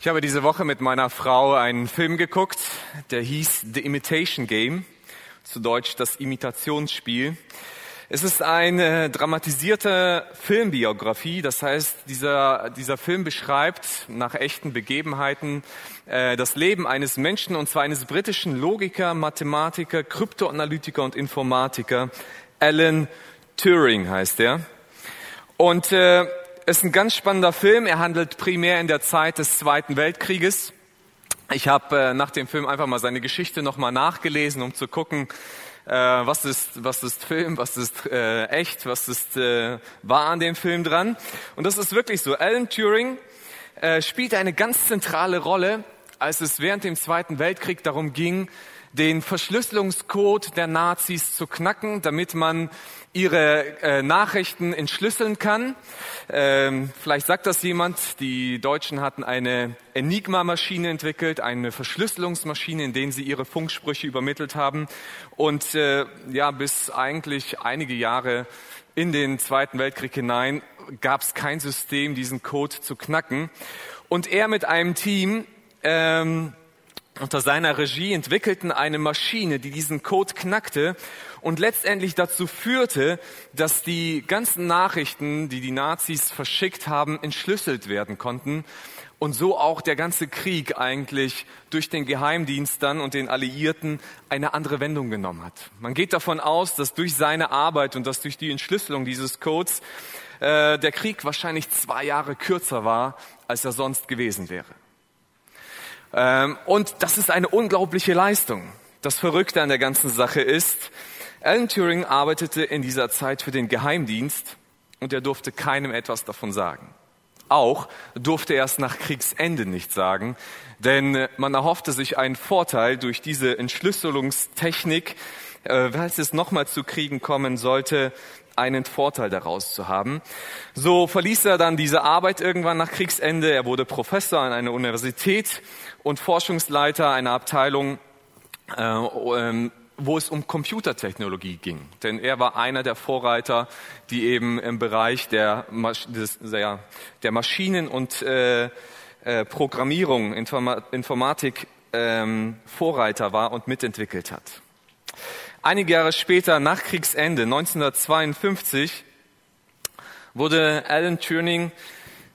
Ich habe diese Woche mit meiner Frau einen Film geguckt, der hieß The Imitation Game, zu Deutsch das Imitationsspiel. Es ist eine dramatisierte Filmbiografie, das heißt, dieser, dieser Film beschreibt nach echten Begebenheiten äh, das Leben eines Menschen, und zwar eines britischen Logiker, Mathematiker, Kryptoanalytiker und Informatiker. Alan Turing heißt er. Und äh, ist ein ganz spannender Film. Er handelt primär in der Zeit des Zweiten Weltkrieges. Ich habe äh, nach dem Film einfach mal seine Geschichte nochmal nachgelesen, um zu gucken, äh, was ist was ist Film, was ist äh, echt, was ist äh, wahr an dem Film dran. Und das ist wirklich so. Alan Turing äh, spielte eine ganz zentrale Rolle, als es während dem Zweiten Weltkrieg darum ging, den Verschlüsselungscode der Nazis zu knacken, damit man ihre äh, Nachrichten entschlüsseln kann. Ähm, vielleicht sagt das jemand, die Deutschen hatten eine Enigma-Maschine entwickelt, eine Verschlüsselungsmaschine, in denen sie ihre Funksprüche übermittelt haben. Und äh, ja, bis eigentlich einige Jahre in den Zweiten Weltkrieg hinein gab es kein System, diesen Code zu knacken. Und er mit einem Team ähm, unter seiner Regie entwickelten eine Maschine, die diesen Code knackte und letztendlich dazu führte, dass die ganzen Nachrichten, die die Nazis verschickt haben, entschlüsselt werden konnten und so auch der ganze Krieg eigentlich durch den Geheimdienst dann und den Alliierten eine andere Wendung genommen hat. Man geht davon aus, dass durch seine Arbeit und dass durch die Entschlüsselung dieses Codes äh, der Krieg wahrscheinlich zwei Jahre kürzer war, als er sonst gewesen wäre. Ähm, und das ist eine unglaubliche Leistung. Das Verrückte an der ganzen Sache ist, Alan Turing arbeitete in dieser Zeit für den Geheimdienst und er durfte keinem etwas davon sagen. Auch durfte er es nach Kriegsende nicht sagen, denn man erhoffte sich einen Vorteil durch diese Entschlüsselungstechnik, äh, falls es nochmal zu Kriegen kommen sollte, einen Vorteil daraus zu haben. So verließ er dann diese Arbeit irgendwann nach Kriegsende. Er wurde Professor an einer Universität und Forschungsleiter einer Abteilung, äh, ähm, wo es um Computertechnologie ging. Denn er war einer der Vorreiter, die eben im Bereich der, der, Maschinen- und äh, äh, Programmierung, Informa Informatik ähm, Vorreiter war und mitentwickelt hat. Einige Jahre später, nach Kriegsende, 1952, wurde Alan Turing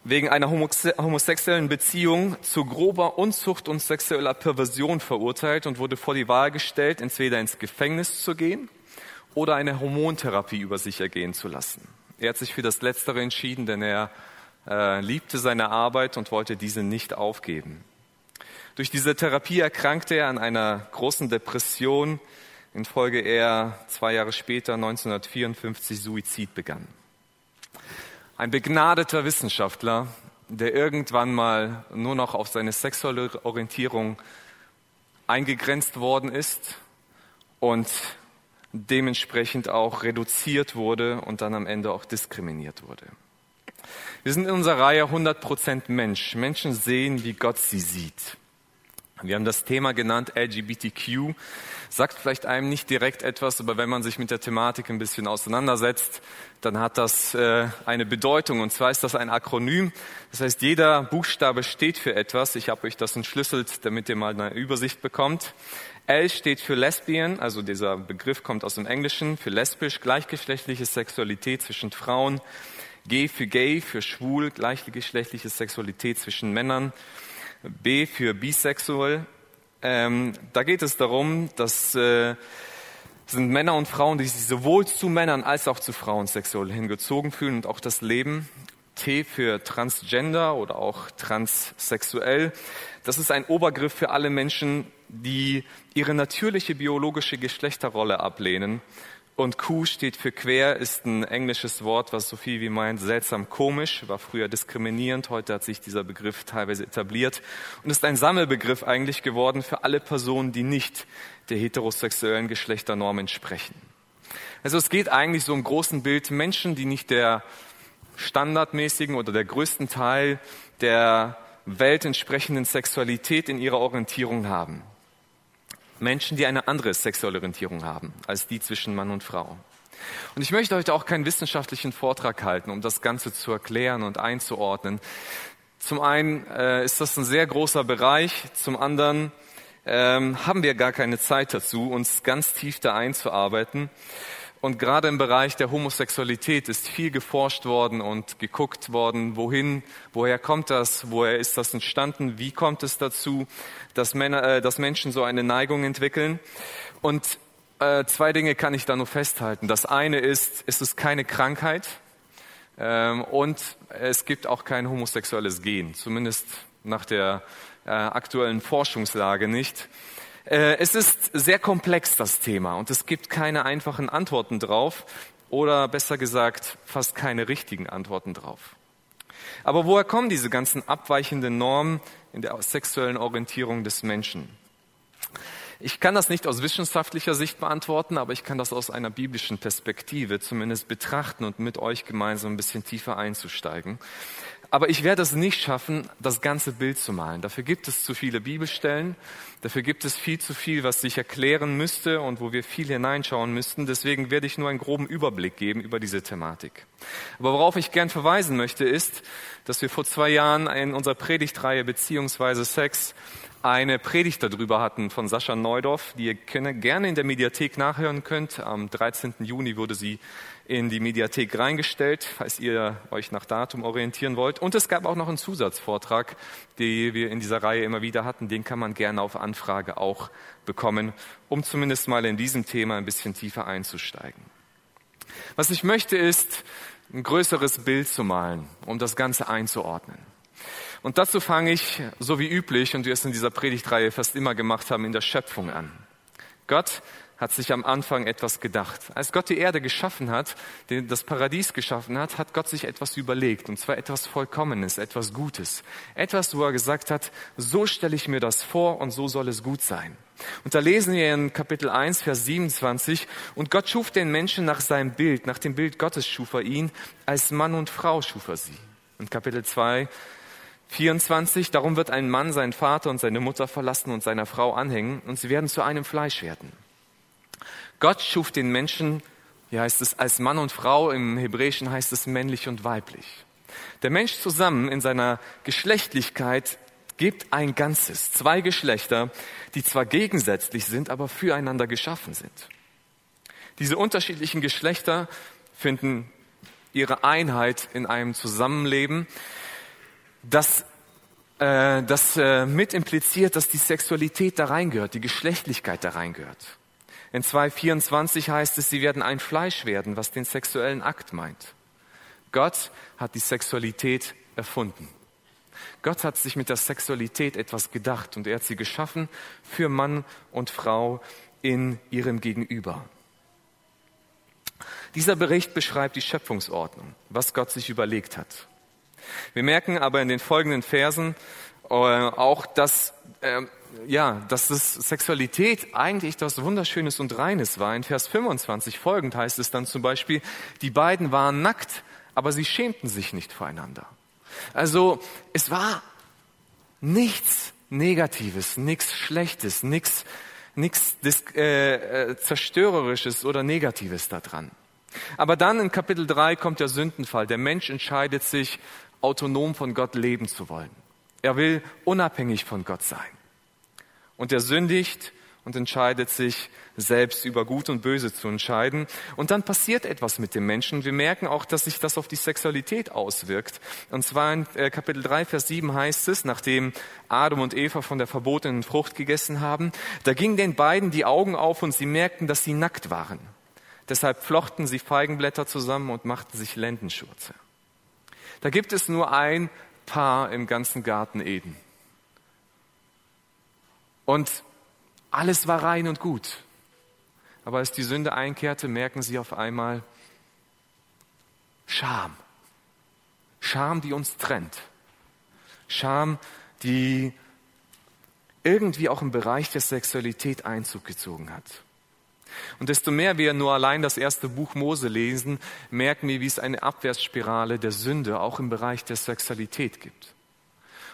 wegen einer homosexuellen Beziehung zu grober Unzucht und sexueller Perversion verurteilt und wurde vor die Wahl gestellt, entweder ins Gefängnis zu gehen oder eine Hormontherapie über sich ergehen zu lassen. Er hat sich für das Letztere entschieden, denn er äh, liebte seine Arbeit und wollte diese nicht aufgeben. Durch diese Therapie erkrankte er an einer großen Depression, infolge er zwei Jahre später, 1954, Suizid begann. Ein begnadeter Wissenschaftler, der irgendwann mal nur noch auf seine sexuelle Orientierung eingegrenzt worden ist und dementsprechend auch reduziert wurde und dann am Ende auch diskriminiert wurde. Wir sind in unserer Reihe 100% Mensch. Menschen sehen, wie Gott sie sieht. Wir haben das Thema genannt LGBTQ. Sagt vielleicht einem nicht direkt etwas, aber wenn man sich mit der Thematik ein bisschen auseinandersetzt, dann hat das äh, eine Bedeutung. Und zwar ist das ein Akronym. Das heißt, jeder Buchstabe steht für etwas. Ich habe euch das entschlüsselt, damit ihr mal eine Übersicht bekommt. L steht für Lesbian, also dieser Begriff kommt aus dem Englischen, für lesbisch, gleichgeschlechtliche Sexualität zwischen Frauen. G für gay, für schwul, gleichgeschlechtliche Sexualität zwischen Männern. B für bisexuell. Ähm, da geht es darum, dass äh, sind Männer und Frauen, die sich sowohl zu Männern als auch zu Frauen sexuell hingezogen fühlen und auch das Leben. T für Transgender oder auch transsexuell. Das ist ein Obergriff für alle Menschen, die ihre natürliche biologische Geschlechterrolle ablehnen und Q steht für quer, ist ein englisches Wort, was so viel wie meint seltsam komisch, war früher diskriminierend, heute hat sich dieser Begriff teilweise etabliert und ist ein Sammelbegriff eigentlich geworden für alle Personen, die nicht der heterosexuellen Geschlechternorm entsprechen. Also es geht eigentlich so im großen Bild Menschen, die nicht der standardmäßigen oder der größten Teil der Welt entsprechenden Sexualität in ihrer Orientierung haben. Menschen, die eine andere sexuelle Orientierung haben als die zwischen Mann und Frau. Und ich möchte heute auch keinen wissenschaftlichen Vortrag halten, um das Ganze zu erklären und einzuordnen. Zum einen äh, ist das ein sehr großer Bereich, zum anderen ähm, haben wir gar keine Zeit dazu, uns ganz tief da einzuarbeiten. Und gerade im Bereich der Homosexualität ist viel geforscht worden und geguckt worden, wohin, woher kommt das, woher ist das entstanden, wie kommt es dazu, dass, Männer, äh, dass Menschen so eine Neigung entwickeln. Und äh, zwei Dinge kann ich da nur festhalten. Das eine ist, es ist keine Krankheit ähm, und es gibt auch kein homosexuelles Gen, zumindest nach der äh, aktuellen Forschungslage nicht. Äh, es ist sehr komplex, das Thema, und es gibt keine einfachen Antworten drauf oder besser gesagt fast keine richtigen Antworten drauf. Aber woher kommen diese ganzen abweichenden Normen in der sexuellen Orientierung des Menschen? Ich kann das nicht aus wissenschaftlicher Sicht beantworten, aber ich kann das aus einer biblischen Perspektive zumindest betrachten und mit euch gemeinsam ein bisschen tiefer einzusteigen. Aber ich werde es nicht schaffen, das ganze Bild zu malen. Dafür gibt es zu viele Bibelstellen. Dafür gibt es viel zu viel, was sich erklären müsste und wo wir viel hineinschauen müssten. Deswegen werde ich nur einen groben Überblick geben über diese Thematik. Aber worauf ich gern verweisen möchte, ist, dass wir vor zwei Jahren in unserer Predigtreihe beziehungsweise Sex eine Predigt darüber hatten von Sascha Neudorf, die ihr gerne in der Mediathek nachhören könnt. Am 13. Juni wurde sie in die Mediathek reingestellt, falls ihr euch nach Datum orientieren wollt. Und es gab auch noch einen Zusatzvortrag, den wir in dieser Reihe immer wieder hatten. Den kann man gerne auf Anfrage auch bekommen, um zumindest mal in diesem Thema ein bisschen tiefer einzusteigen. Was ich möchte, ist ein größeres Bild zu malen, um das Ganze einzuordnen. Und dazu fange ich, so wie üblich, und wir es in dieser Predigtreihe fast immer gemacht haben, in der Schöpfung an. Gott hat sich am Anfang etwas gedacht. Als Gott die Erde geschaffen hat, das Paradies geschaffen hat, hat Gott sich etwas überlegt, und zwar etwas Vollkommenes, etwas Gutes. Etwas, wo er gesagt hat, so stelle ich mir das vor und so soll es gut sein. Und da lesen wir in Kapitel 1, Vers 27, und Gott schuf den Menschen nach seinem Bild, nach dem Bild Gottes schuf er ihn, als Mann und Frau schuf er sie. Und Kapitel 2, 24, darum wird ein Mann seinen Vater und seine Mutter verlassen und seiner Frau anhängen und sie werden zu einem Fleisch werden. Gott schuf den Menschen, hier heißt es als Mann und Frau, im Hebräischen heißt es männlich und weiblich. Der Mensch zusammen in seiner Geschlechtlichkeit gibt ein Ganzes, zwei Geschlechter, die zwar gegensätzlich sind, aber füreinander geschaffen sind. Diese unterschiedlichen Geschlechter finden ihre Einheit in einem Zusammenleben, das, äh, das äh, mit impliziert, dass die Sexualität da reingehört, die Geschlechtlichkeit da reingehört. In 2.24 heißt es, sie werden ein Fleisch werden, was den sexuellen Akt meint. Gott hat die Sexualität erfunden. Gott hat sich mit der Sexualität etwas gedacht und er hat sie geschaffen für Mann und Frau in ihrem Gegenüber. Dieser Bericht beschreibt die Schöpfungsordnung, was Gott sich überlegt hat. Wir merken aber in den folgenden Versen äh, auch, dass, äh, ja, dass das Sexualität eigentlich das Wunderschönes und Reines war. In Vers 25 folgend heißt es dann zum Beispiel, die beiden waren nackt, aber sie schämten sich nicht voreinander. Also es war nichts Negatives, nichts Schlechtes, nichts, nichts äh, äh, Zerstörerisches oder Negatives daran. Aber dann in Kapitel 3 kommt der Sündenfall. Der Mensch entscheidet sich, autonom von Gott leben zu wollen. Er will unabhängig von Gott sein. Und er sündigt und entscheidet sich selbst über Gut und Böse zu entscheiden. Und dann passiert etwas mit dem Menschen. Wir merken auch, dass sich das auf die Sexualität auswirkt. Und zwar in äh, Kapitel 3, Vers 7 heißt es, nachdem Adam und Eva von der verbotenen Frucht gegessen haben, da gingen den beiden die Augen auf und sie merkten, dass sie nackt waren. Deshalb flochten sie Feigenblätter zusammen und machten sich Lendenschurze. Da gibt es nur ein Paar im ganzen Garten Eden. Und alles war rein und gut. Aber als die Sünde einkehrte, merken sie auf einmal Scham. Scham, die uns trennt. Scham, die irgendwie auch im Bereich der Sexualität Einzug gezogen hat. Und desto mehr wir nur allein das erste Buch Mose lesen, merken wir, wie es eine Abwärtsspirale der Sünde auch im Bereich der Sexualität gibt.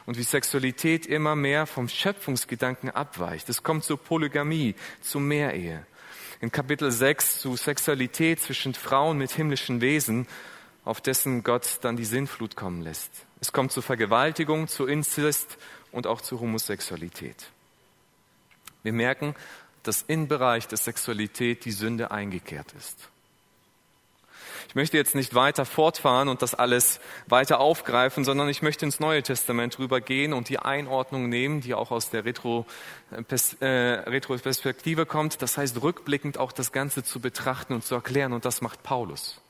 Und wie Sexualität immer mehr vom Schöpfungsgedanken abweicht. Es kommt zur Polygamie, zu Mehrehe. In Kapitel 6 zu Sexualität zwischen Frauen mit himmlischen Wesen auf dessen Gott dann die Sinnflut kommen lässt. Es kommt zu Vergewaltigung, zu Inzest und auch zu Homosexualität. Wir merken, dass im Bereich der Sexualität die Sünde eingekehrt ist. Ich möchte jetzt nicht weiter fortfahren und das alles weiter aufgreifen, sondern ich möchte ins Neue Testament rübergehen und die Einordnung nehmen, die auch aus der Retro, äh, Retroperspektive kommt. Das heißt, rückblickend auch das Ganze zu betrachten und zu erklären. Und das macht Paulus.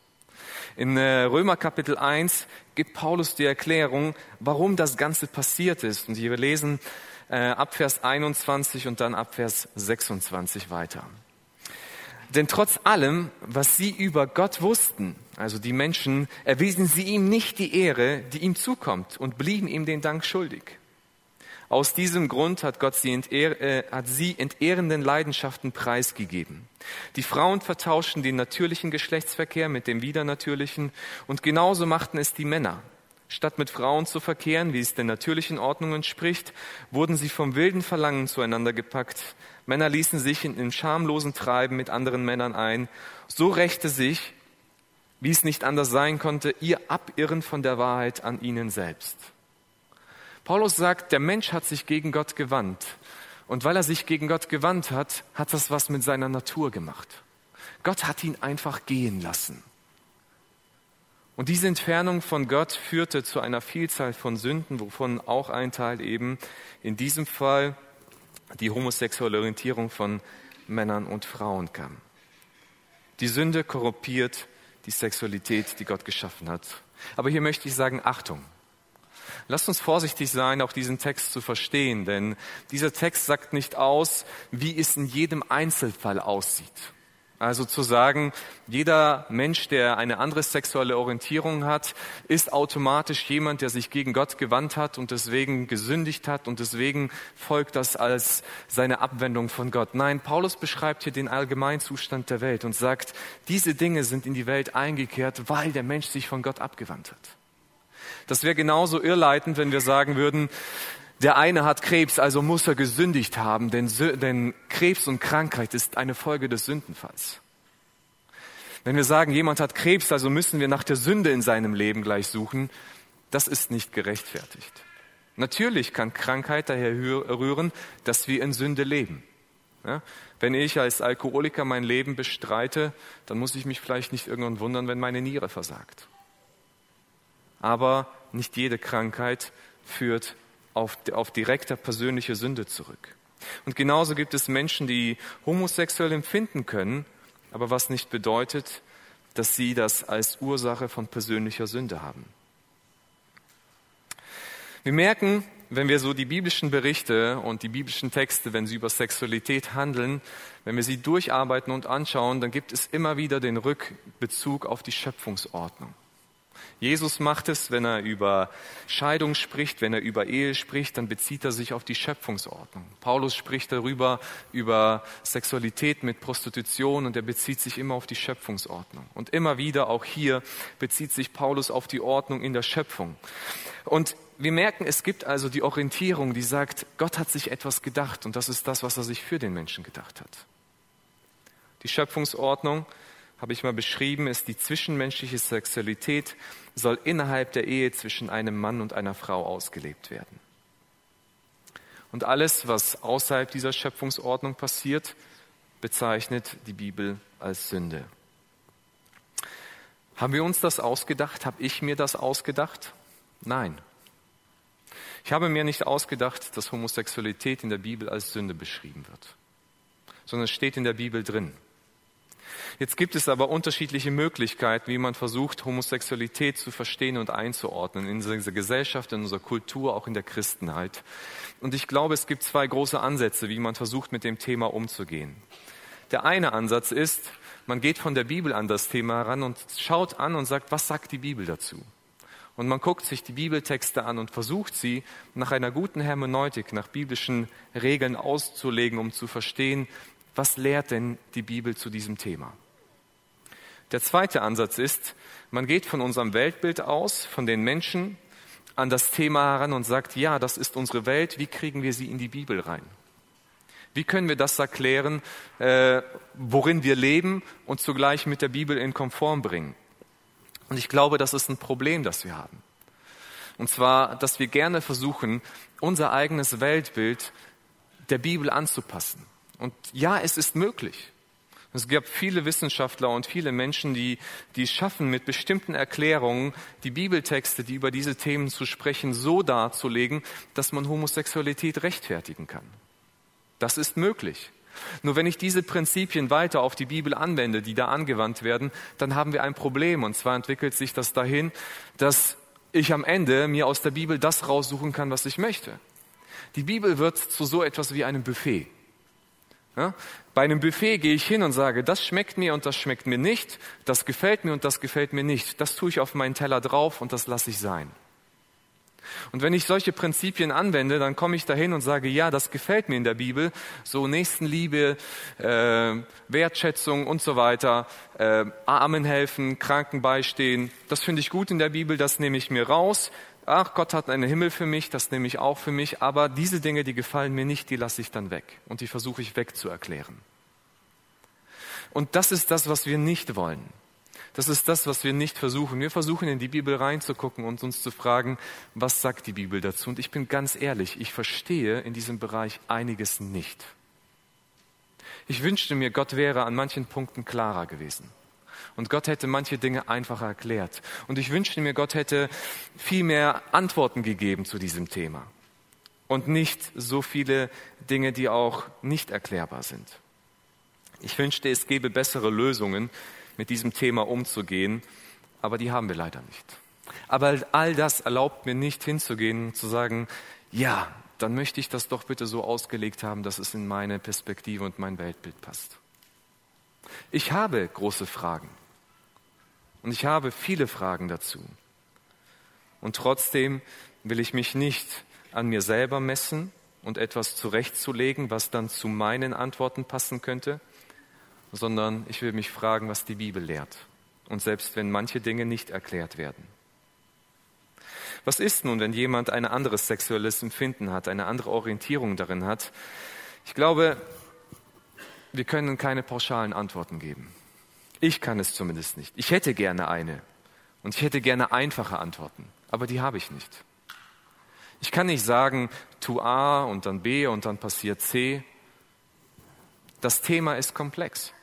In äh, Römer Kapitel 1 gibt Paulus die Erklärung, warum das Ganze passiert ist. Und wir lesen äh, ab Vers 21 und dann ab Vers 26 weiter. Denn trotz allem, was sie über Gott wussten, also die Menschen, erwiesen sie ihm nicht die Ehre, die ihm zukommt und blieben ihm den Dank schuldig. Aus diesem Grund hat Gott sie, entehr, äh, hat sie entehrenden Leidenschaften preisgegeben. Die Frauen vertauschten den natürlichen Geschlechtsverkehr mit dem widernatürlichen und genauso machten es die Männer. Statt mit Frauen zu verkehren, wie es den natürlichen Ordnungen spricht, wurden sie vom wilden Verlangen zueinander gepackt. Männer ließen sich in, in schamlosen Treiben mit anderen Männern ein. So rächte sich, wie es nicht anders sein konnte, ihr Abirren von der Wahrheit an ihnen selbst. Paulus sagt, der Mensch hat sich gegen Gott gewandt. Und weil er sich gegen Gott gewandt hat, hat das was mit seiner Natur gemacht. Gott hat ihn einfach gehen lassen. Und diese Entfernung von Gott führte zu einer Vielzahl von Sünden, wovon auch ein Teil eben in diesem Fall die homosexuelle Orientierung von Männern und Frauen kam. Die Sünde korruptiert die Sexualität, die Gott geschaffen hat. Aber hier möchte ich sagen, Achtung. Lasst uns vorsichtig sein, auch diesen Text zu verstehen, denn dieser Text sagt nicht aus, wie es in jedem Einzelfall aussieht. Also zu sagen, jeder Mensch, der eine andere sexuelle Orientierung hat, ist automatisch jemand, der sich gegen Gott gewandt hat und deswegen gesündigt hat und deswegen folgt das als seine Abwendung von Gott. Nein, Paulus beschreibt hier den Allgemeinzustand der Welt und sagt, diese Dinge sind in die Welt eingekehrt, weil der Mensch sich von Gott abgewandt hat. Das wäre genauso irrleitend, wenn wir sagen würden, der eine hat Krebs, also muss er gesündigt haben, denn, denn Krebs und Krankheit ist eine Folge des Sündenfalls. Wenn wir sagen, jemand hat Krebs, also müssen wir nach der Sünde in seinem Leben gleich suchen, das ist nicht gerechtfertigt. Natürlich kann Krankheit daher rühren, dass wir in Sünde leben. Ja? Wenn ich als Alkoholiker mein Leben bestreite, dann muss ich mich vielleicht nicht irgendwann wundern, wenn meine Niere versagt. Aber nicht jede Krankheit führt auf, auf direkter persönliche Sünde zurück. Und genauso gibt es Menschen, die homosexuell empfinden können, aber was nicht bedeutet, dass sie das als Ursache von persönlicher Sünde haben. Wir merken, wenn wir so die biblischen Berichte und die biblischen Texte, wenn sie über Sexualität handeln, wenn wir sie durcharbeiten und anschauen, dann gibt es immer wieder den Rückbezug auf die Schöpfungsordnung. Jesus macht es, wenn er über Scheidung spricht, wenn er über Ehe spricht, dann bezieht er sich auf die Schöpfungsordnung. Paulus spricht darüber, über Sexualität mit Prostitution und er bezieht sich immer auf die Schöpfungsordnung. Und immer wieder, auch hier, bezieht sich Paulus auf die Ordnung in der Schöpfung. Und wir merken, es gibt also die Orientierung, die sagt, Gott hat sich etwas gedacht und das ist das, was er sich für den Menschen gedacht hat. Die Schöpfungsordnung habe ich mal beschrieben, ist die zwischenmenschliche Sexualität soll innerhalb der Ehe zwischen einem Mann und einer Frau ausgelebt werden. Und alles, was außerhalb dieser Schöpfungsordnung passiert, bezeichnet die Bibel als Sünde. Haben wir uns das ausgedacht? Habe ich mir das ausgedacht? Nein. Ich habe mir nicht ausgedacht, dass Homosexualität in der Bibel als Sünde beschrieben wird, sondern es steht in der Bibel drin. Jetzt gibt es aber unterschiedliche Möglichkeiten, wie man versucht, Homosexualität zu verstehen und einzuordnen in unserer Gesellschaft, in unserer Kultur, auch in der Christenheit. Und ich glaube, es gibt zwei große Ansätze, wie man versucht, mit dem Thema umzugehen. Der eine Ansatz ist, man geht von der Bibel an das Thema heran und schaut an und sagt, was sagt die Bibel dazu? Und man guckt sich die Bibeltexte an und versucht sie nach einer guten Hermeneutik, nach biblischen Regeln auszulegen, um zu verstehen, was lehrt denn die Bibel zu diesem Thema? Der zweite Ansatz ist, man geht von unserem Weltbild aus, von den Menschen an das Thema heran und sagt, ja, das ist unsere Welt, wie kriegen wir sie in die Bibel rein? Wie können wir das erklären, äh, worin wir leben und zugleich mit der Bibel in Konform bringen? Und ich glaube, das ist ein Problem, das wir haben. Und zwar, dass wir gerne versuchen, unser eigenes Weltbild der Bibel anzupassen. Und ja, es ist möglich. Es gibt viele Wissenschaftler und viele Menschen, die, die schaffen, mit bestimmten Erklärungen die Bibeltexte, die über diese Themen zu sprechen, so darzulegen, dass man Homosexualität rechtfertigen kann. Das ist möglich. Nur wenn ich diese Prinzipien weiter auf die Bibel anwende, die da angewandt werden, dann haben wir ein Problem. Und zwar entwickelt sich das dahin, dass ich am Ende mir aus der Bibel das raussuchen kann, was ich möchte. Die Bibel wird zu so etwas wie einem Buffet. Ja? Bei einem Buffet gehe ich hin und sage, das schmeckt mir und das schmeckt mir nicht, das gefällt mir und das gefällt mir nicht. Das tue ich auf meinen Teller drauf und das lasse ich sein. Und wenn ich solche Prinzipien anwende, dann komme ich dahin und sage, ja, das gefällt mir in der Bibel, so Nächstenliebe, äh, Wertschätzung und so weiter, äh, Armen helfen, Kranken beistehen, das finde ich gut in der Bibel, das nehme ich mir raus. Ach, Gott hat einen Himmel für mich, das nehme ich auch für mich, aber diese Dinge, die gefallen mir nicht, die lasse ich dann weg und die versuche ich wegzuerklären. Und das ist das, was wir nicht wollen. Das ist das, was wir nicht versuchen. Wir versuchen in die Bibel reinzugucken und uns zu fragen, was sagt die Bibel dazu? Und ich bin ganz ehrlich, ich verstehe in diesem Bereich einiges nicht. Ich wünschte mir, Gott wäre an manchen Punkten klarer gewesen. Und Gott hätte manche Dinge einfacher erklärt. Und ich wünschte mir, Gott hätte viel mehr Antworten gegeben zu diesem Thema. Und nicht so viele Dinge, die auch nicht erklärbar sind. Ich wünschte, es gäbe bessere Lösungen, mit diesem Thema umzugehen, aber die haben wir leider nicht. Aber all das erlaubt mir nicht hinzugehen und zu sagen, ja, dann möchte ich das doch bitte so ausgelegt haben, dass es in meine Perspektive und mein Weltbild passt. Ich habe große Fragen und ich habe viele Fragen dazu. Und trotzdem will ich mich nicht an mir selber messen und etwas zurechtzulegen, was dann zu meinen Antworten passen könnte, sondern ich will mich fragen, was die Bibel lehrt. Und selbst wenn manche Dinge nicht erklärt werden. Was ist nun, wenn jemand ein anderes sexuelles Empfinden hat, eine andere Orientierung darin hat? Ich glaube, wir können keine pauschalen Antworten geben. Ich kann es zumindest nicht. Ich hätte gerne eine. Und ich hätte gerne einfache Antworten. Aber die habe ich nicht. Ich kann nicht sagen, tu A und dann B und dann passiert C. Das Thema ist komplex.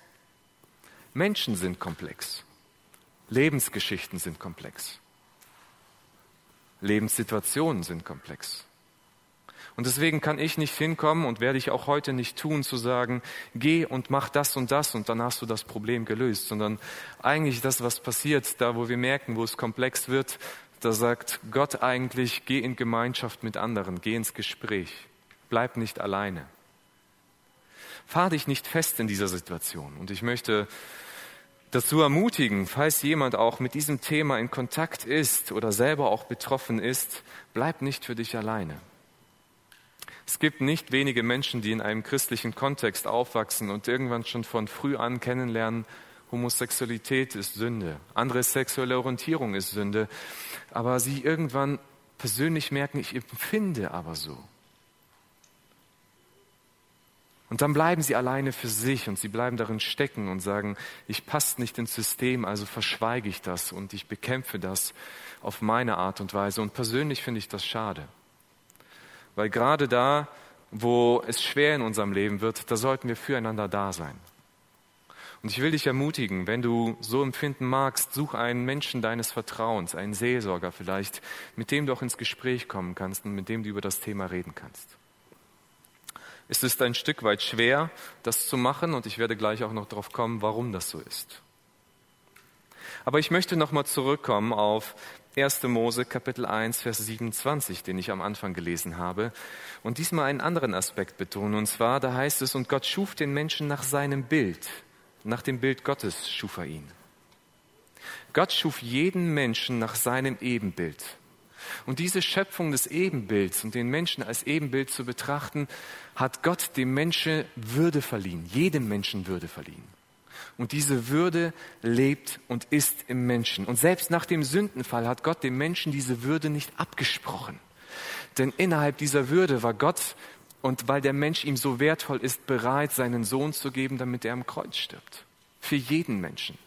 Menschen sind komplex. Lebensgeschichten sind komplex. Lebenssituationen sind komplex. Und deswegen kann ich nicht hinkommen und werde ich auch heute nicht tun, zu sagen, geh und mach das und das und dann hast du das Problem gelöst, sondern eigentlich das, was passiert, da wo wir merken, wo es komplex wird, da sagt Gott eigentlich, geh in Gemeinschaft mit anderen, geh ins Gespräch, bleib nicht alleine. Fahr dich nicht fest in dieser Situation. Und ich möchte dazu ermutigen, falls jemand auch mit diesem Thema in Kontakt ist oder selber auch betroffen ist, bleib nicht für dich alleine. Es gibt nicht wenige Menschen, die in einem christlichen Kontext aufwachsen und irgendwann schon von früh an kennenlernen, Homosexualität ist Sünde, andere sexuelle Orientierung ist Sünde, aber sie irgendwann persönlich merken, ich empfinde aber so. Und dann bleiben sie alleine für sich und sie bleiben darin stecken und sagen, ich passe nicht ins System, also verschweige ich das und ich bekämpfe das auf meine Art und Weise. Und persönlich finde ich das schade. Weil gerade da, wo es schwer in unserem Leben wird, da sollten wir füreinander da sein. Und ich will dich ermutigen, wenn du so empfinden magst, such einen Menschen deines Vertrauens, einen Seelsorger vielleicht, mit dem du auch ins Gespräch kommen kannst und mit dem du über das Thema reden kannst. Es ist ein Stück weit schwer, das zu machen und ich werde gleich auch noch darauf kommen, warum das so ist. Aber ich möchte nochmal zurückkommen auf 1. Mose Kapitel 1, Vers 27, den ich am Anfang gelesen habe, und diesmal einen anderen Aspekt betonen. Und zwar, da heißt es, und Gott schuf den Menschen nach seinem Bild, nach dem Bild Gottes schuf er ihn. Gott schuf jeden Menschen nach seinem Ebenbild. Und diese Schöpfung des Ebenbilds und den Menschen als Ebenbild zu betrachten, hat Gott dem Menschen Würde verliehen, jedem Menschen Würde verliehen. Und diese Würde lebt und ist im Menschen. Und selbst nach dem Sündenfall hat Gott dem Menschen diese Würde nicht abgesprochen. Denn innerhalb dieser Würde war Gott, und weil der Mensch ihm so wertvoll ist, bereit, seinen Sohn zu geben, damit er am Kreuz stirbt. Für jeden Menschen.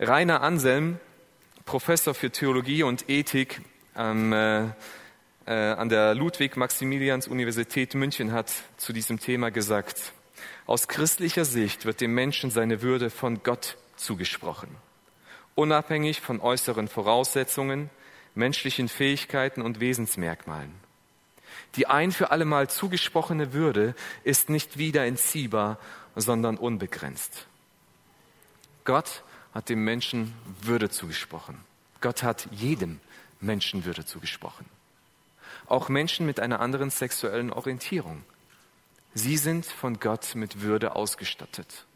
Rainer Anselm, Professor für Theologie und Ethik ähm, äh, äh, an der Ludwig-Maximilians-Universität München, hat zu diesem Thema gesagt, aus christlicher Sicht wird dem Menschen seine Würde von Gott zugesprochen, unabhängig von äußeren Voraussetzungen, menschlichen Fähigkeiten und Wesensmerkmalen. Die ein für allemal zugesprochene Würde ist nicht wieder entziehbar, sondern unbegrenzt. Gott hat dem Menschen Würde zugesprochen. Gott hat jedem Menschen Würde zugesprochen. Auch Menschen mit einer anderen sexuellen Orientierung. Sie sind von Gott mit Würde ausgestattet.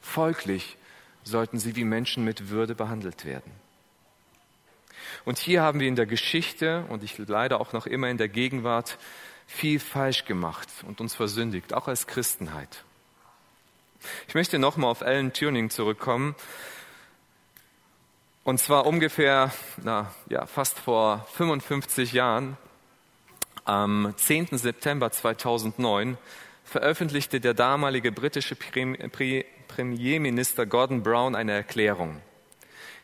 Folglich sollten sie wie Menschen mit Würde behandelt werden. Und hier haben wir in der Geschichte und ich leider auch noch immer in der Gegenwart viel falsch gemacht und uns versündigt, auch als Christenheit. Ich möchte nochmal auf Alan Turing zurückkommen. Und zwar ungefähr, na, ja, fast vor 55 Jahren, am 10. September 2009, veröffentlichte der damalige britische Premierminister Gordon Brown eine Erklärung,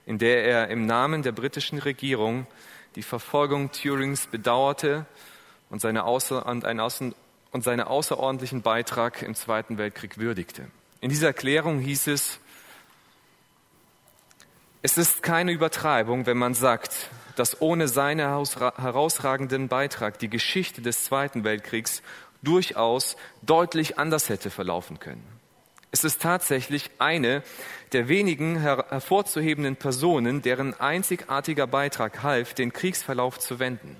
in der er im Namen der britischen Regierung die Verfolgung Turings bedauerte und, seine außer, und, Außen, und seinen außerordentlichen Beitrag im Zweiten Weltkrieg würdigte. In dieser Erklärung hieß es, es ist keine Übertreibung, wenn man sagt, dass ohne seinen herausragenden Beitrag die Geschichte des Zweiten Weltkriegs durchaus deutlich anders hätte verlaufen können. Es ist tatsächlich eine der wenigen hervorzuhebenden Personen, deren einzigartiger Beitrag half, den Kriegsverlauf zu wenden.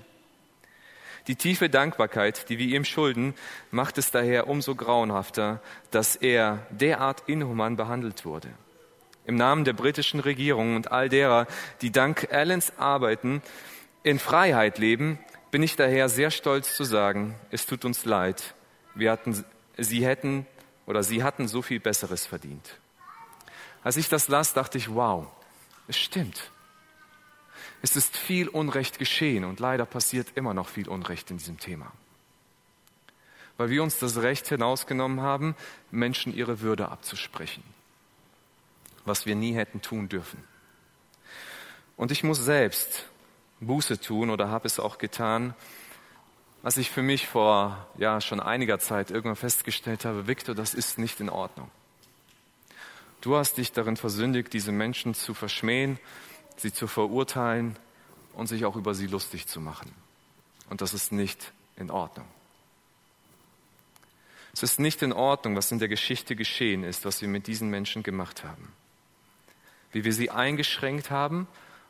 Die tiefe Dankbarkeit, die wir ihm schulden, macht es daher umso grauenhafter, dass er derart inhuman behandelt wurde. Im Namen der britischen Regierung und all derer, die dank Allens Arbeiten in Freiheit leben, bin ich daher sehr stolz zu sagen, es tut uns leid. Wir hatten, sie hätten oder sie hatten so viel Besseres verdient. Als ich das las, dachte ich, wow, es stimmt. Es ist viel Unrecht geschehen und leider passiert immer noch viel Unrecht in diesem Thema. Weil wir uns das Recht hinausgenommen haben, Menschen ihre Würde abzusprechen. Was wir nie hätten tun dürfen. Und ich muss selbst Buße tun oder habe es auch getan, als ich für mich vor ja schon einiger Zeit irgendwann festgestellt habe, Victor, das ist nicht in Ordnung. Du hast dich darin versündigt, diese Menschen zu verschmähen, sie zu verurteilen und sich auch über sie lustig zu machen. Und das ist nicht in Ordnung. Es ist nicht in Ordnung, was in der Geschichte geschehen ist, was wir mit diesen Menschen gemacht haben. Wie wir sie eingeschränkt haben,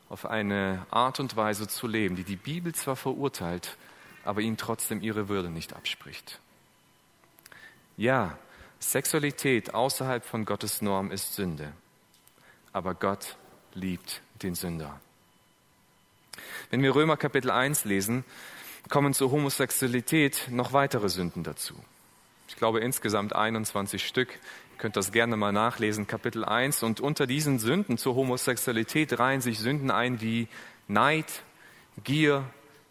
auf eine Art und Weise zu leben, die die Bibel zwar verurteilt, aber ihnen trotzdem ihre Würde nicht abspricht. Ja, Sexualität außerhalb von Gottes Norm ist Sünde, aber Gott liebt den Sünder. Wenn wir Römer Kapitel 1 lesen, kommen zur Homosexualität noch weitere Sünden dazu. Ich glaube insgesamt 21 Stück. Ihr könnt das gerne mal nachlesen, Kapitel 1. Und unter diesen Sünden zur Homosexualität reihen sich Sünden ein wie Neid, Gier,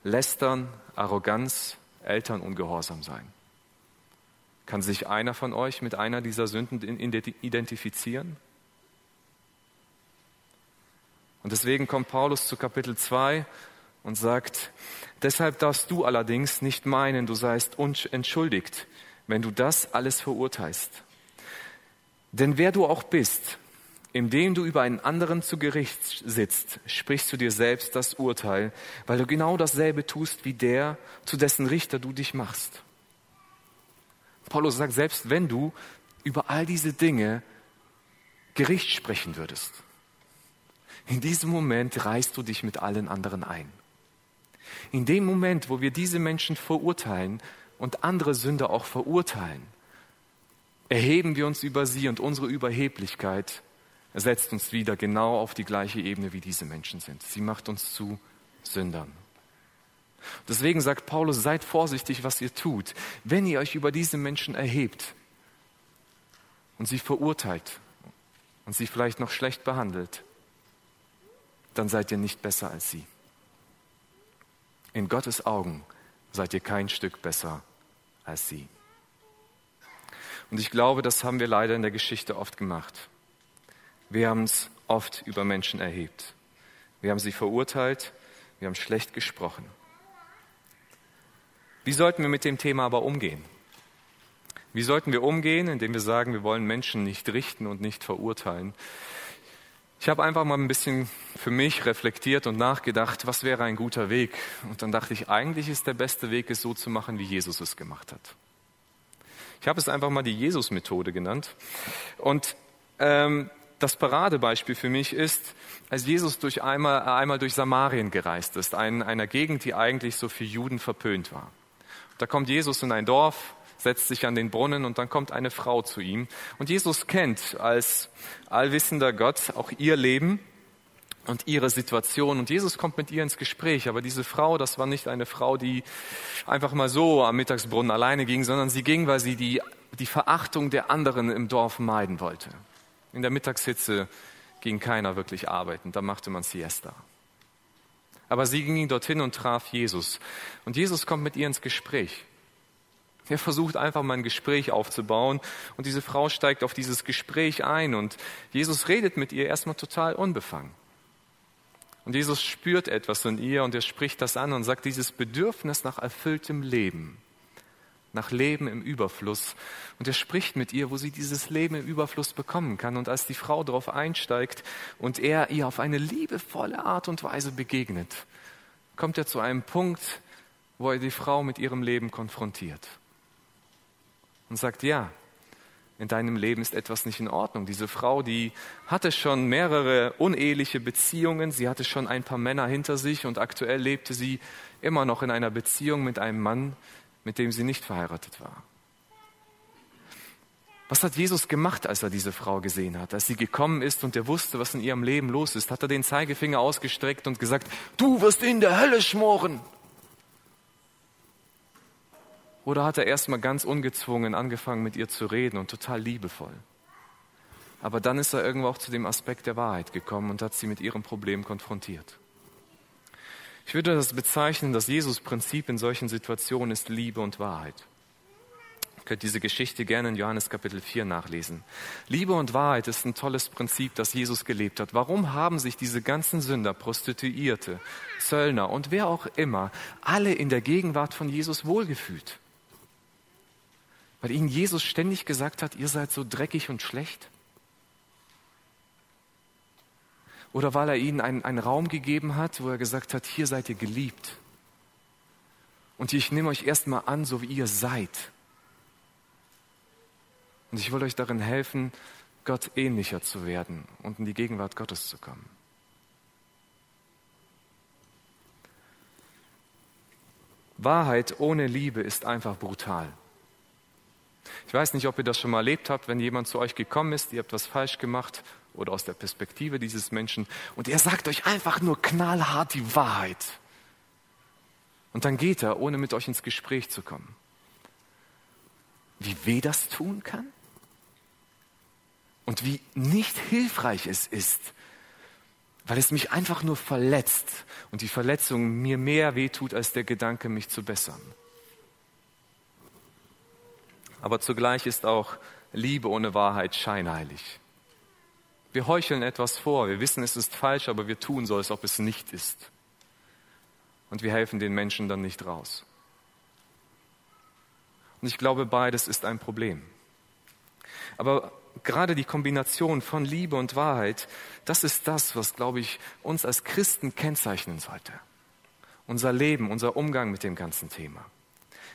Lästern, Arroganz, Elternungehorsam sein. Kann sich einer von euch mit einer dieser Sünden identifizieren? Und deswegen kommt Paulus zu Kapitel 2 und sagt, deshalb darfst du allerdings nicht meinen, du seist entschuldigt, wenn du das alles verurteilst. Denn wer du auch bist, indem du über einen anderen zu Gericht sitzt, sprichst du dir selbst das Urteil, weil du genau dasselbe tust wie der, zu dessen Richter du dich machst. Paulus sagt, selbst wenn du über all diese Dinge Gericht sprechen würdest, in diesem Moment reißt du dich mit allen anderen ein. In dem Moment, wo wir diese Menschen verurteilen und andere Sünder auch verurteilen, erheben wir uns über sie und unsere Überheblichkeit setzt uns wieder genau auf die gleiche Ebene, wie diese Menschen sind. Sie macht uns zu Sündern. Deswegen sagt Paulus, seid vorsichtig, was ihr tut. Wenn ihr euch über diese Menschen erhebt und sie verurteilt und sie vielleicht noch schlecht behandelt, dann seid ihr nicht besser als sie. In Gottes Augen seid ihr kein Stück besser als sie. Und ich glaube, das haben wir leider in der Geschichte oft gemacht. Wir haben es oft über Menschen erhebt. Wir haben sie verurteilt, wir haben schlecht gesprochen. Wie sollten wir mit dem Thema aber umgehen? Wie sollten wir umgehen, indem wir sagen, wir wollen Menschen nicht richten und nicht verurteilen? Ich habe einfach mal ein bisschen für mich reflektiert und nachgedacht, was wäre ein guter Weg. Und dann dachte ich, eigentlich ist der beste Weg, es so zu machen, wie Jesus es gemacht hat. Ich habe es einfach mal die Jesus-Methode genannt. Und ähm, das Paradebeispiel für mich ist, als Jesus durch einmal, einmal durch Samarien gereist ist, ein, einer Gegend, die eigentlich so für Juden verpönt war. Da kommt Jesus in ein Dorf, setzt sich an den Brunnen und dann kommt eine Frau zu ihm. Und Jesus kennt als allwissender Gott auch ihr Leben und ihre Situation. Und Jesus kommt mit ihr ins Gespräch. Aber diese Frau, das war nicht eine Frau, die einfach mal so am Mittagsbrunnen alleine ging, sondern sie ging, weil sie die, die Verachtung der anderen im Dorf meiden wollte. In der Mittagshitze ging keiner wirklich arbeiten, da machte man Siesta. Aber sie ging dorthin und traf Jesus. Und Jesus kommt mit ihr ins Gespräch. Er versucht einfach mal ein Gespräch aufzubauen und diese Frau steigt auf dieses Gespräch ein und Jesus redet mit ihr erstmal total unbefangen. Und Jesus spürt etwas in ihr und er spricht das an und sagt, dieses Bedürfnis nach erfülltem Leben, nach Leben im Überfluss. Und er spricht mit ihr, wo sie dieses Leben im Überfluss bekommen kann. Und als die Frau darauf einsteigt und er ihr auf eine liebevolle Art und Weise begegnet, kommt er zu einem Punkt, wo er die Frau mit ihrem Leben konfrontiert und sagt, ja, in deinem Leben ist etwas nicht in Ordnung. Diese Frau, die hatte schon mehrere uneheliche Beziehungen, sie hatte schon ein paar Männer hinter sich und aktuell lebte sie immer noch in einer Beziehung mit einem Mann, mit dem sie nicht verheiratet war. Was hat Jesus gemacht, als er diese Frau gesehen hat? Als sie gekommen ist und er wusste, was in ihrem Leben los ist, hat er den Zeigefinger ausgestreckt und gesagt, du wirst in der Hölle schmoren. Oder hat er erstmal ganz ungezwungen angefangen, mit ihr zu reden und total liebevoll? Aber dann ist er irgendwo auch zu dem Aspekt der Wahrheit gekommen und hat sie mit ihrem Problem konfrontiert. Ich würde das bezeichnen, das Jesus-Prinzip in solchen Situationen ist Liebe und Wahrheit. Ihr könnt diese Geschichte gerne in Johannes Kapitel 4 nachlesen. Liebe und Wahrheit ist ein tolles Prinzip, das Jesus gelebt hat. Warum haben sich diese ganzen Sünder, Prostituierte, Zöllner und wer auch immer, alle in der Gegenwart von Jesus wohlgefühlt? Weil ihnen Jesus ständig gesagt hat, ihr seid so dreckig und schlecht? Oder weil er ihnen einen, einen Raum gegeben hat, wo er gesagt hat, hier seid ihr geliebt. Und ich nehme euch erstmal an, so wie ihr seid. Und ich will euch darin helfen, Gott ähnlicher zu werden und in die Gegenwart Gottes zu kommen. Wahrheit ohne Liebe ist einfach brutal. Ich weiß nicht, ob ihr das schon mal erlebt habt, wenn jemand zu euch gekommen ist, ihr habt was falsch gemacht oder aus der Perspektive dieses Menschen und er sagt euch einfach nur knallhart die Wahrheit. Und dann geht er, ohne mit euch ins Gespräch zu kommen. Wie weh das tun kann? Und wie nicht hilfreich es ist, weil es mich einfach nur verletzt und die Verletzung mir mehr wehtut als der Gedanke, mich zu bessern aber zugleich ist auch Liebe ohne Wahrheit scheinheilig. Wir heucheln etwas vor, wir wissen, es ist falsch, aber wir tun so, als ob es nicht ist. Und wir helfen den Menschen dann nicht raus. Und ich glaube, beides ist ein Problem. Aber gerade die Kombination von Liebe und Wahrheit, das ist das, was, glaube ich, uns als Christen kennzeichnen sollte. Unser Leben, unser Umgang mit dem ganzen Thema.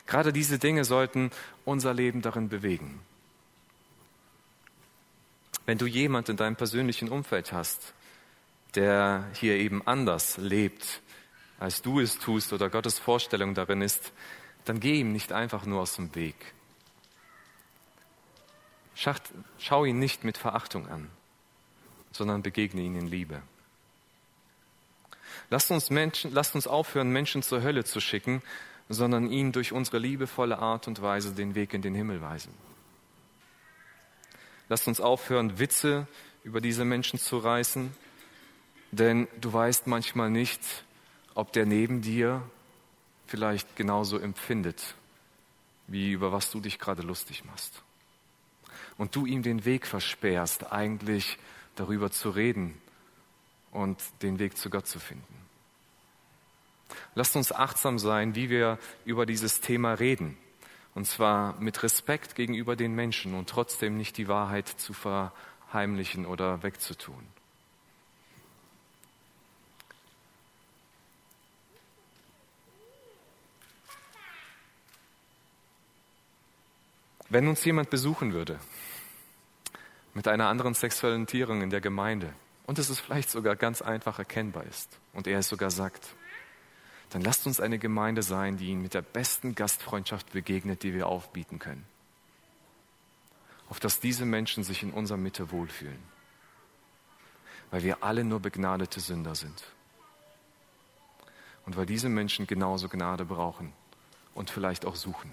Gerade diese Dinge sollten unser Leben darin bewegen. Wenn du jemand in deinem persönlichen Umfeld hast, der hier eben anders lebt, als du es tust oder Gottes Vorstellung darin ist, dann geh ihm nicht einfach nur aus dem Weg. Schau ihn nicht mit Verachtung an, sondern begegne ihn in Liebe. Lasst uns, Menschen, lasst uns aufhören, Menschen zur Hölle zu schicken, sondern ihnen durch unsere liebevolle Art und Weise den Weg in den Himmel weisen. Lasst uns aufhören, Witze über diese Menschen zu reißen, denn du weißt manchmal nicht, ob der neben dir vielleicht genauso empfindet, wie über was du dich gerade lustig machst. Und du ihm den Weg versperrst, eigentlich darüber zu reden und den Weg zu Gott zu finden. Lasst uns achtsam sein, wie wir über dieses Thema reden. Und zwar mit Respekt gegenüber den Menschen und trotzdem nicht die Wahrheit zu verheimlichen oder wegzutun. Wenn uns jemand besuchen würde mit einer anderen sexuellen Tierung in der Gemeinde und es ist vielleicht sogar ganz einfach erkennbar ist und er es sogar sagt, dann lasst uns eine Gemeinde sein, die ihn mit der besten Gastfreundschaft begegnet, die wir aufbieten können. Auf dass diese Menschen sich in unserer Mitte wohlfühlen. Weil wir alle nur begnadete Sünder sind. Und weil diese Menschen genauso Gnade brauchen und vielleicht auch suchen.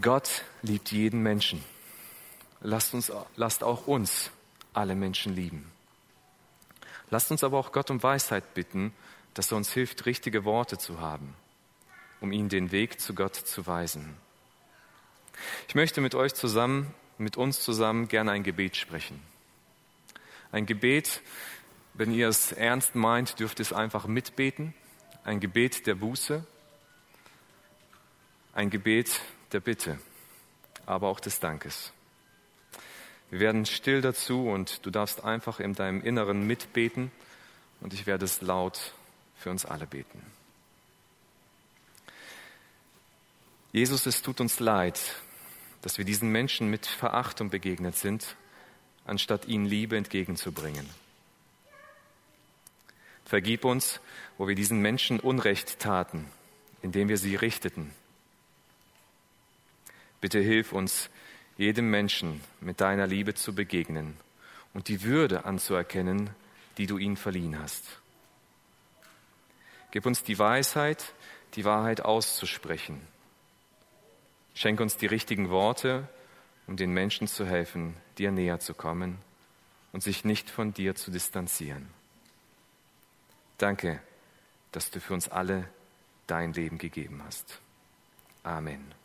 Gott liebt jeden Menschen. Lasst, uns, lasst auch uns alle Menschen lieben. Lasst uns aber auch Gott um Weisheit bitten, dass er uns hilft, richtige Worte zu haben, um ihnen den Weg zu Gott zu weisen. Ich möchte mit euch zusammen, mit uns zusammen gerne ein Gebet sprechen. Ein Gebet, wenn ihr es ernst meint, dürft ihr es einfach mitbeten. Ein Gebet der Buße. Ein Gebet der Bitte, aber auch des Dankes. Wir werden still dazu und du darfst einfach in deinem Inneren mitbeten und ich werde es laut für uns alle beten. Jesus, es tut uns leid, dass wir diesen Menschen mit Verachtung begegnet sind, anstatt ihnen Liebe entgegenzubringen. Vergib uns, wo wir diesen Menschen Unrecht taten, indem wir sie richteten. Bitte hilf uns, jedem Menschen mit deiner Liebe zu begegnen und die Würde anzuerkennen, die du ihnen verliehen hast. Gib uns die Weisheit, die Wahrheit auszusprechen. Schenk uns die richtigen Worte, um den Menschen zu helfen, dir näher zu kommen und sich nicht von dir zu distanzieren. Danke, dass du für uns alle dein Leben gegeben hast. Amen.